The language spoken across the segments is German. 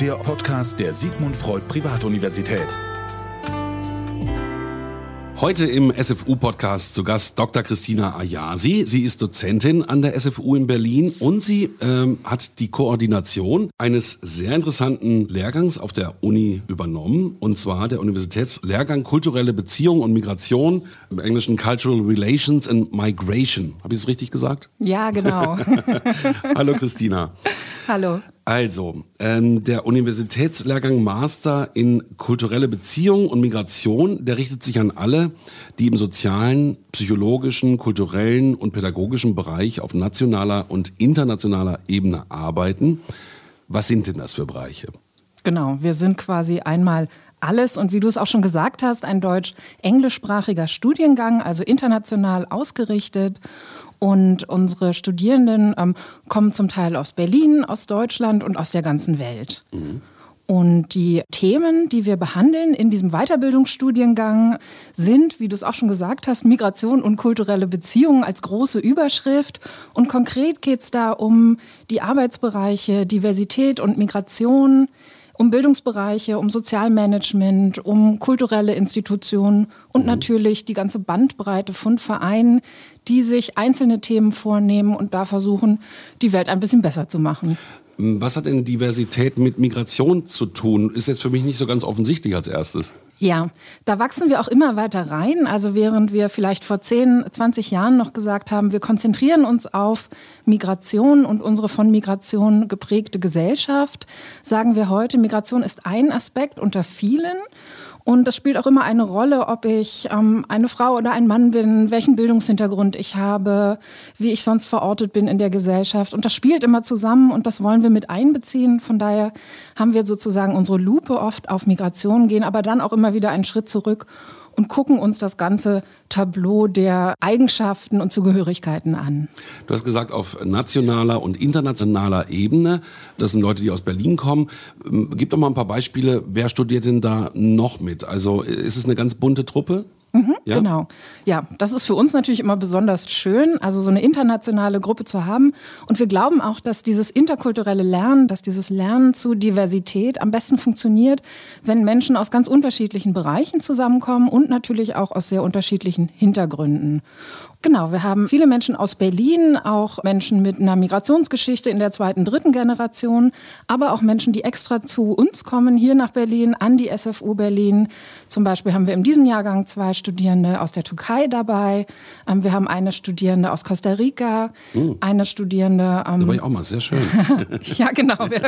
der Podcast der Sigmund Freud Privatuniversität. Heute im SFU-Podcast zu Gast Dr. Christina Ayasi. Sie ist Dozentin an der SFU in Berlin und sie ähm, hat die Koordination eines sehr interessanten Lehrgangs auf der Uni übernommen, und zwar der Universitätslehrgang Kulturelle Beziehung und Migration, im Englischen Cultural Relations and Migration. Habe ich es richtig gesagt? Ja, genau. Hallo Christina. Hallo. Also, ähm, der Universitätslehrgang Master in kulturelle Beziehung und Migration, der richtet sich an alle, die im sozialen, psychologischen, kulturellen und pädagogischen Bereich auf nationaler und internationaler Ebene arbeiten. Was sind denn das für Bereiche? Genau, wir sind quasi einmal alles und wie du es auch schon gesagt hast, ein deutsch-englischsprachiger Studiengang, also international ausgerichtet. Und unsere Studierenden ähm, kommen zum Teil aus Berlin, aus Deutschland und aus der ganzen Welt. Mhm. Und die Themen, die wir behandeln in diesem Weiterbildungsstudiengang, sind, wie du es auch schon gesagt hast, Migration und kulturelle Beziehungen als große Überschrift. Und konkret geht es da um die Arbeitsbereiche Diversität und Migration, um Bildungsbereiche, um Sozialmanagement, um kulturelle Institutionen und mhm. natürlich die ganze Bandbreite von Vereinen, die sich einzelne Themen vornehmen und da versuchen, die Welt ein bisschen besser zu machen. Was hat denn Diversität mit Migration zu tun? Ist jetzt für mich nicht so ganz offensichtlich als erstes. Ja, da wachsen wir auch immer weiter rein. Also während wir vielleicht vor 10, 20 Jahren noch gesagt haben, wir konzentrieren uns auf Migration und unsere von Migration geprägte Gesellschaft, sagen wir heute, Migration ist ein Aspekt unter vielen. Und das spielt auch immer eine Rolle, ob ich ähm, eine Frau oder ein Mann bin, welchen Bildungshintergrund ich habe, wie ich sonst verortet bin in der Gesellschaft. Und das spielt immer zusammen und das wollen wir mit einbeziehen. Von daher haben wir sozusagen unsere Lupe oft auf Migration, gehen aber dann auch immer wieder einen Schritt zurück und gucken uns das ganze Tableau der Eigenschaften und Zugehörigkeiten an. Du hast gesagt, auf nationaler und internationaler Ebene, das sind Leute, die aus Berlin kommen. Ähm, gib doch mal ein paar Beispiele, wer studiert denn da noch mit? Also ist es eine ganz bunte Truppe? Mhm, ja? Genau. Ja, das ist für uns natürlich immer besonders schön, also so eine internationale Gruppe zu haben. Und wir glauben auch, dass dieses interkulturelle Lernen, dass dieses Lernen zu Diversität am besten funktioniert, wenn Menschen aus ganz unterschiedlichen Bereichen zusammenkommen und natürlich auch aus sehr unterschiedlichen Hintergründen. Genau, wir haben viele Menschen aus Berlin, auch Menschen mit einer Migrationsgeschichte in der zweiten, dritten Generation, aber auch Menschen, die extra zu uns kommen, hier nach Berlin, an die SFU Berlin. Zum Beispiel haben wir in diesem Jahrgang zwei Studierende aus der Türkei dabei. Ähm, wir haben eine Studierende aus Costa Rica, oh. eine Studierende. Ähm, da war ich auch mal, sehr schön. ja, genau. Wir,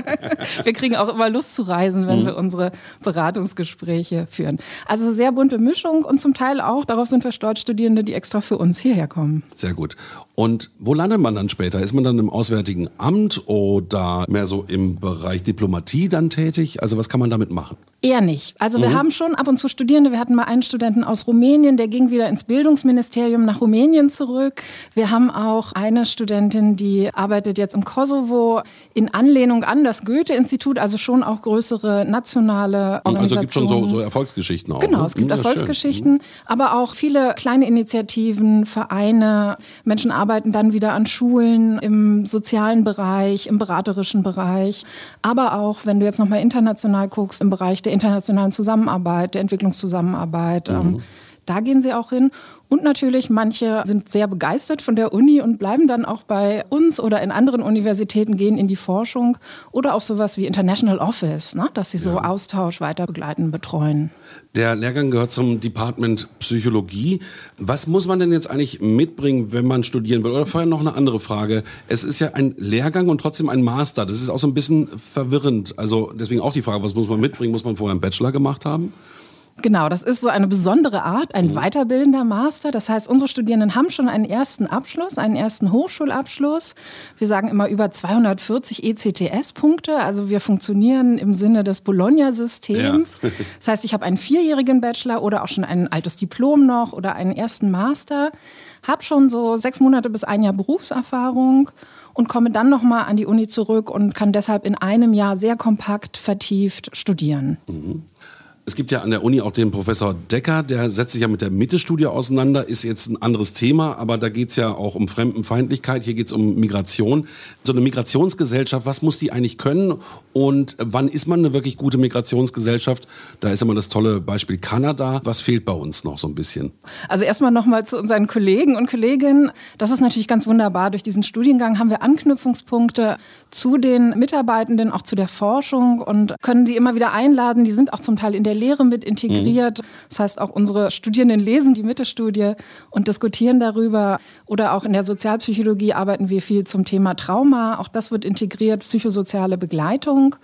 wir, kriegen auch immer Lust zu reisen, wenn mhm. wir unsere Beratungsgespräche führen. Also sehr bunte Mischung und zum Teil auch, darauf sind wir stolz, Studierende, die extra für uns hierher kommen. Sehr gut. Und wo landet man dann später? Ist man dann im Auswärtigen Amt oder mehr so im Bereich Diplomatie dann tätig? Also was kann man damit machen? Eher nicht. Also wir mhm. haben schon ab und zu Studierende. Wir hatten mal einen Studenten aus Rumänien, der ging wieder ins Bildungsministerium nach Rumänien zurück. Wir haben auch eine Studentin, die arbeitet jetzt im Kosovo in Anlehnung an das Goethe-Institut, also schon auch größere nationale Organisationen. Also gibt schon so, so Erfolgsgeschichten auch. Genau, ne? es gibt ja, Erfolgsgeschichten, mhm. aber auch viele kleine Initiativen, Vereine. Menschen arbeiten dann wieder an Schulen im sozialen Bereich, im beraterischen Bereich, aber auch, wenn du jetzt nochmal international guckst, im Bereich der internationalen Zusammenarbeit, der Entwicklungszusammenarbeit. Ähm, mhm. Da gehen sie auch hin. Und natürlich, manche sind sehr begeistert von der Uni und bleiben dann auch bei uns oder in anderen Universitäten, gehen in die Forschung oder auch sowas wie International Office, ne? dass sie so ja. Austausch weiter begleiten, betreuen. Der Lehrgang gehört zum Department Psychologie. Was muss man denn jetzt eigentlich mitbringen, wenn man studieren will? Oder vorher noch eine andere Frage. Es ist ja ein Lehrgang und trotzdem ein Master. Das ist auch so ein bisschen verwirrend. Also deswegen auch die Frage, was muss man mitbringen? Muss man vorher einen Bachelor gemacht haben? Genau, das ist so eine besondere Art, ein weiterbildender Master. Das heißt, unsere Studierenden haben schon einen ersten Abschluss, einen ersten Hochschulabschluss. Wir sagen immer über 240 ECTS-Punkte. Also wir funktionieren im Sinne des Bologna-Systems. Ja. Das heißt, ich habe einen vierjährigen Bachelor oder auch schon ein altes Diplom noch oder einen ersten Master, habe schon so sechs Monate bis ein Jahr Berufserfahrung und komme dann nochmal an die Uni zurück und kann deshalb in einem Jahr sehr kompakt vertieft studieren. Mhm. Es gibt ja an der Uni auch den Professor Decker, der setzt sich ja mit der Mitte-Studie auseinander, ist jetzt ein anderes Thema, aber da geht es ja auch um Fremdenfeindlichkeit, hier geht es um Migration. So eine Migrationsgesellschaft, was muss die eigentlich können und wann ist man eine wirklich gute Migrationsgesellschaft? Da ist immer das tolle Beispiel Kanada. Was fehlt bei uns noch so ein bisschen? Also erstmal nochmal zu unseren Kollegen und Kolleginnen. Das ist natürlich ganz wunderbar. Durch diesen Studiengang haben wir Anknüpfungspunkte zu den Mitarbeitenden, auch zu der Forschung und können sie immer wieder einladen. Die sind auch zum Teil in der Lehre mit integriert. Mhm. Das heißt, auch unsere Studierenden lesen die Mitte-Studie und diskutieren darüber. Oder auch in der Sozialpsychologie arbeiten wir viel zum Thema Trauma. Auch das wird integriert, psychosoziale Begleitung.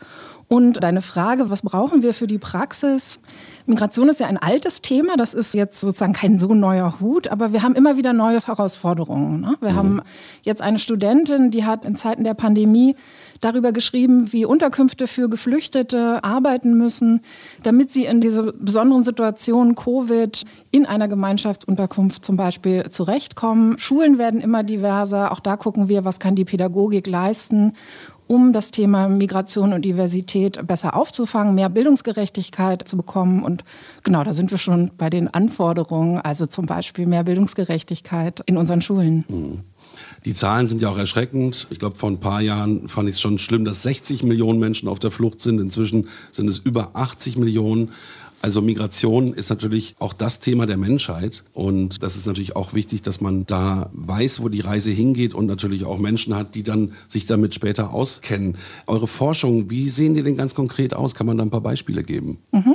Und deine Frage, was brauchen wir für die Praxis? Migration ist ja ein altes Thema, das ist jetzt sozusagen kein so neuer Hut, aber wir haben immer wieder neue Herausforderungen. Ne? Wir mhm. haben jetzt eine Studentin, die hat in Zeiten der Pandemie darüber geschrieben, wie Unterkünfte für Geflüchtete arbeiten müssen, damit sie in diese besonderen Situationen Covid in einer Gemeinschaftsunterkunft zum Beispiel zurechtkommen. Schulen werden immer diverser. Auch da gucken wir, was kann die Pädagogik leisten um das Thema Migration und Diversität besser aufzufangen, mehr Bildungsgerechtigkeit zu bekommen. Und genau, da sind wir schon bei den Anforderungen, also zum Beispiel mehr Bildungsgerechtigkeit in unseren Schulen. Mhm. Die Zahlen sind ja auch erschreckend. Ich glaube, vor ein paar Jahren fand ich es schon schlimm, dass 60 Millionen Menschen auf der Flucht sind. Inzwischen sind es über 80 Millionen. Also Migration ist natürlich auch das Thema der Menschheit und das ist natürlich auch wichtig, dass man da weiß, wo die Reise hingeht und natürlich auch Menschen hat, die dann sich damit später auskennen. Eure Forschung, wie sehen die denn ganz konkret aus? Kann man da ein paar Beispiele geben? Mhm.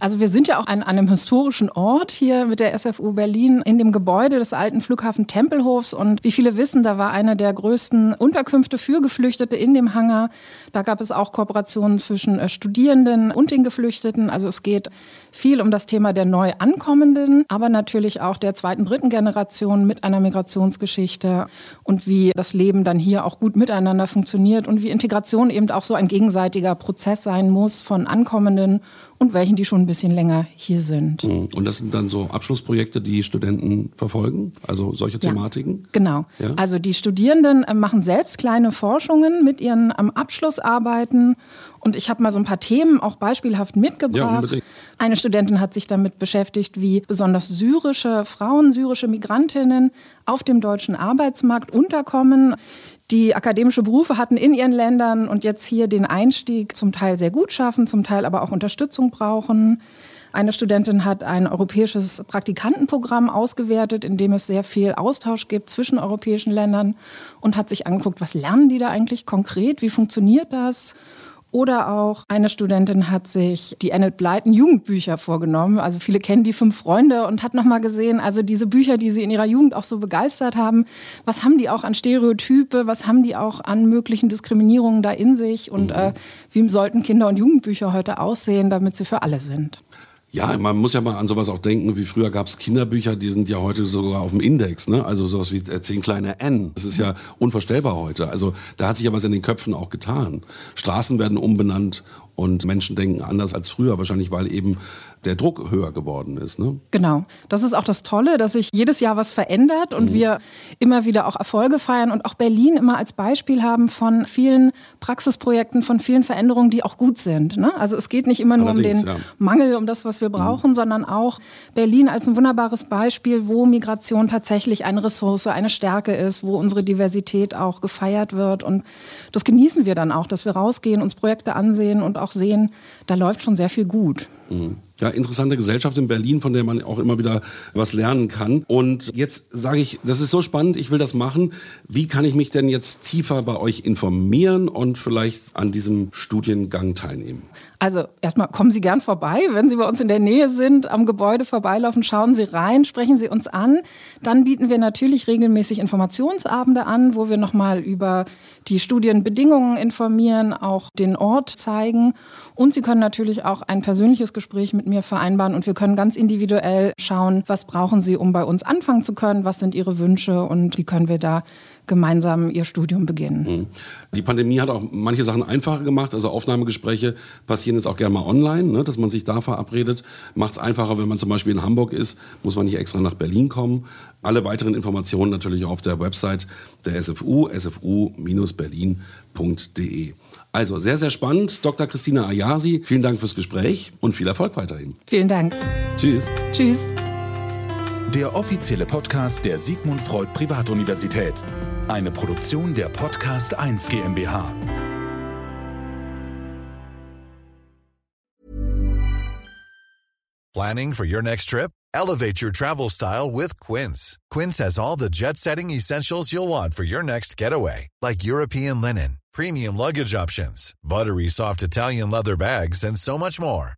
Also wir sind ja auch an, einem historischen Ort hier mit der SFU Berlin in dem Gebäude des alten Flughafen Tempelhofs. Und wie viele wissen, da war eine der größten Unterkünfte für Geflüchtete in dem Hangar. Da gab es auch Kooperationen zwischen äh, Studierenden und den Geflüchteten. Also es geht viel um das Thema der Neuankommenden, aber natürlich auch der zweiten, dritten Generation mit einer Migrationsgeschichte und wie das Leben dann hier auch gut miteinander funktioniert und wie Integration eben auch so ein gegenseitiger Prozess sein muss von Ankommenden und welchen, die schon ein bisschen länger hier sind. Mhm. Und das sind dann so Abschlussprojekte, die Studenten verfolgen, also solche Thematiken? Ja, genau. Ja? Also die Studierenden äh, machen selbst kleine Forschungen mit ihren ähm, Abschlussarbeiten und ich habe mal so ein paar Themen auch beispielhaft mitgebracht. Ja, Eine Studentin hat sich damit beschäftigt, wie besonders syrische Frauen, syrische Migrantinnen auf dem deutschen Arbeitsmarkt unterkommen die akademische Berufe hatten in ihren Ländern und jetzt hier den Einstieg zum Teil sehr gut schaffen, zum Teil aber auch Unterstützung brauchen. Eine Studentin hat ein europäisches Praktikantenprogramm ausgewertet, in dem es sehr viel Austausch gibt zwischen europäischen Ländern und hat sich angeguckt, was lernen die da eigentlich konkret, wie funktioniert das oder auch eine Studentin hat sich die Annette Blyton Jugendbücher vorgenommen. Also viele kennen die fünf Freunde und hat nochmal gesehen, also diese Bücher, die sie in ihrer Jugend auch so begeistert haben, was haben die auch an Stereotype, was haben die auch an möglichen Diskriminierungen da in sich und äh, wie sollten Kinder- und Jugendbücher heute aussehen, damit sie für alle sind. Ja, man muss ja mal an sowas auch denken, wie früher gab es Kinderbücher, die sind ja heute sogar auf dem Index, ne? Also sowas wie äh, kleine N. Das ist ja unvorstellbar heute. Also da hat sich ja was in den Köpfen auch getan. Straßen werden umbenannt und Menschen denken anders als früher, wahrscheinlich weil eben der Druck höher geworden ist. Ne? Genau. Das ist auch das Tolle, dass sich jedes Jahr was verändert und mhm. wir immer wieder auch Erfolge feiern und auch Berlin immer als Beispiel haben von vielen Praxisprojekten, von vielen Veränderungen, die auch gut sind. Ne? Also es geht nicht immer nur Allerdings, um den ja. Mangel, um das, was wir brauchen, mhm. sondern auch Berlin als ein wunderbares Beispiel, wo Migration tatsächlich eine Ressource, eine Stärke ist, wo unsere Diversität auch gefeiert wird. Und das genießen wir dann auch, dass wir rausgehen, uns Projekte ansehen und auch auch sehen, da läuft schon sehr viel gut. Mhm. Ja, interessante Gesellschaft in Berlin, von der man auch immer wieder was lernen kann. Und jetzt sage ich, das ist so spannend, ich will das machen. Wie kann ich mich denn jetzt tiefer bei euch informieren und vielleicht an diesem Studiengang teilnehmen? Also erstmal kommen Sie gern vorbei. Wenn Sie bei uns in der Nähe sind, am Gebäude vorbeilaufen, schauen Sie rein, sprechen Sie uns an. Dann bieten wir natürlich regelmäßig Informationsabende an, wo wir nochmal über die Studienbedingungen informieren, auch den Ort zeigen. Und Sie können natürlich auch ein persönliches Gespräch mit mir vereinbaren und wir können ganz individuell schauen, was brauchen Sie, um bei uns anfangen zu können, was sind Ihre Wünsche und wie können wir da gemeinsam ihr Studium beginnen. Mhm. Die Pandemie hat auch manche Sachen einfacher gemacht. Also Aufnahmegespräche passieren jetzt auch gerne mal online, ne, dass man sich da verabredet. Macht es einfacher, wenn man zum Beispiel in Hamburg ist, muss man nicht extra nach Berlin kommen. Alle weiteren Informationen natürlich auf der Website der SFU, sfu-berlin.de. Also sehr, sehr spannend. Dr. Christina Ayasi, vielen Dank fürs Gespräch und viel Erfolg weiterhin. Vielen Dank. Tschüss. Tschüss. Der offizielle Podcast der Sigmund Freud Privatuniversität. Eine Produktion der Podcast 1 GmbH. Planning for your next trip? Elevate your travel style with Quince. Quince has all the jet setting essentials you'll want for your next getaway, like European linen, premium luggage options, buttery soft Italian leather bags, and so much more.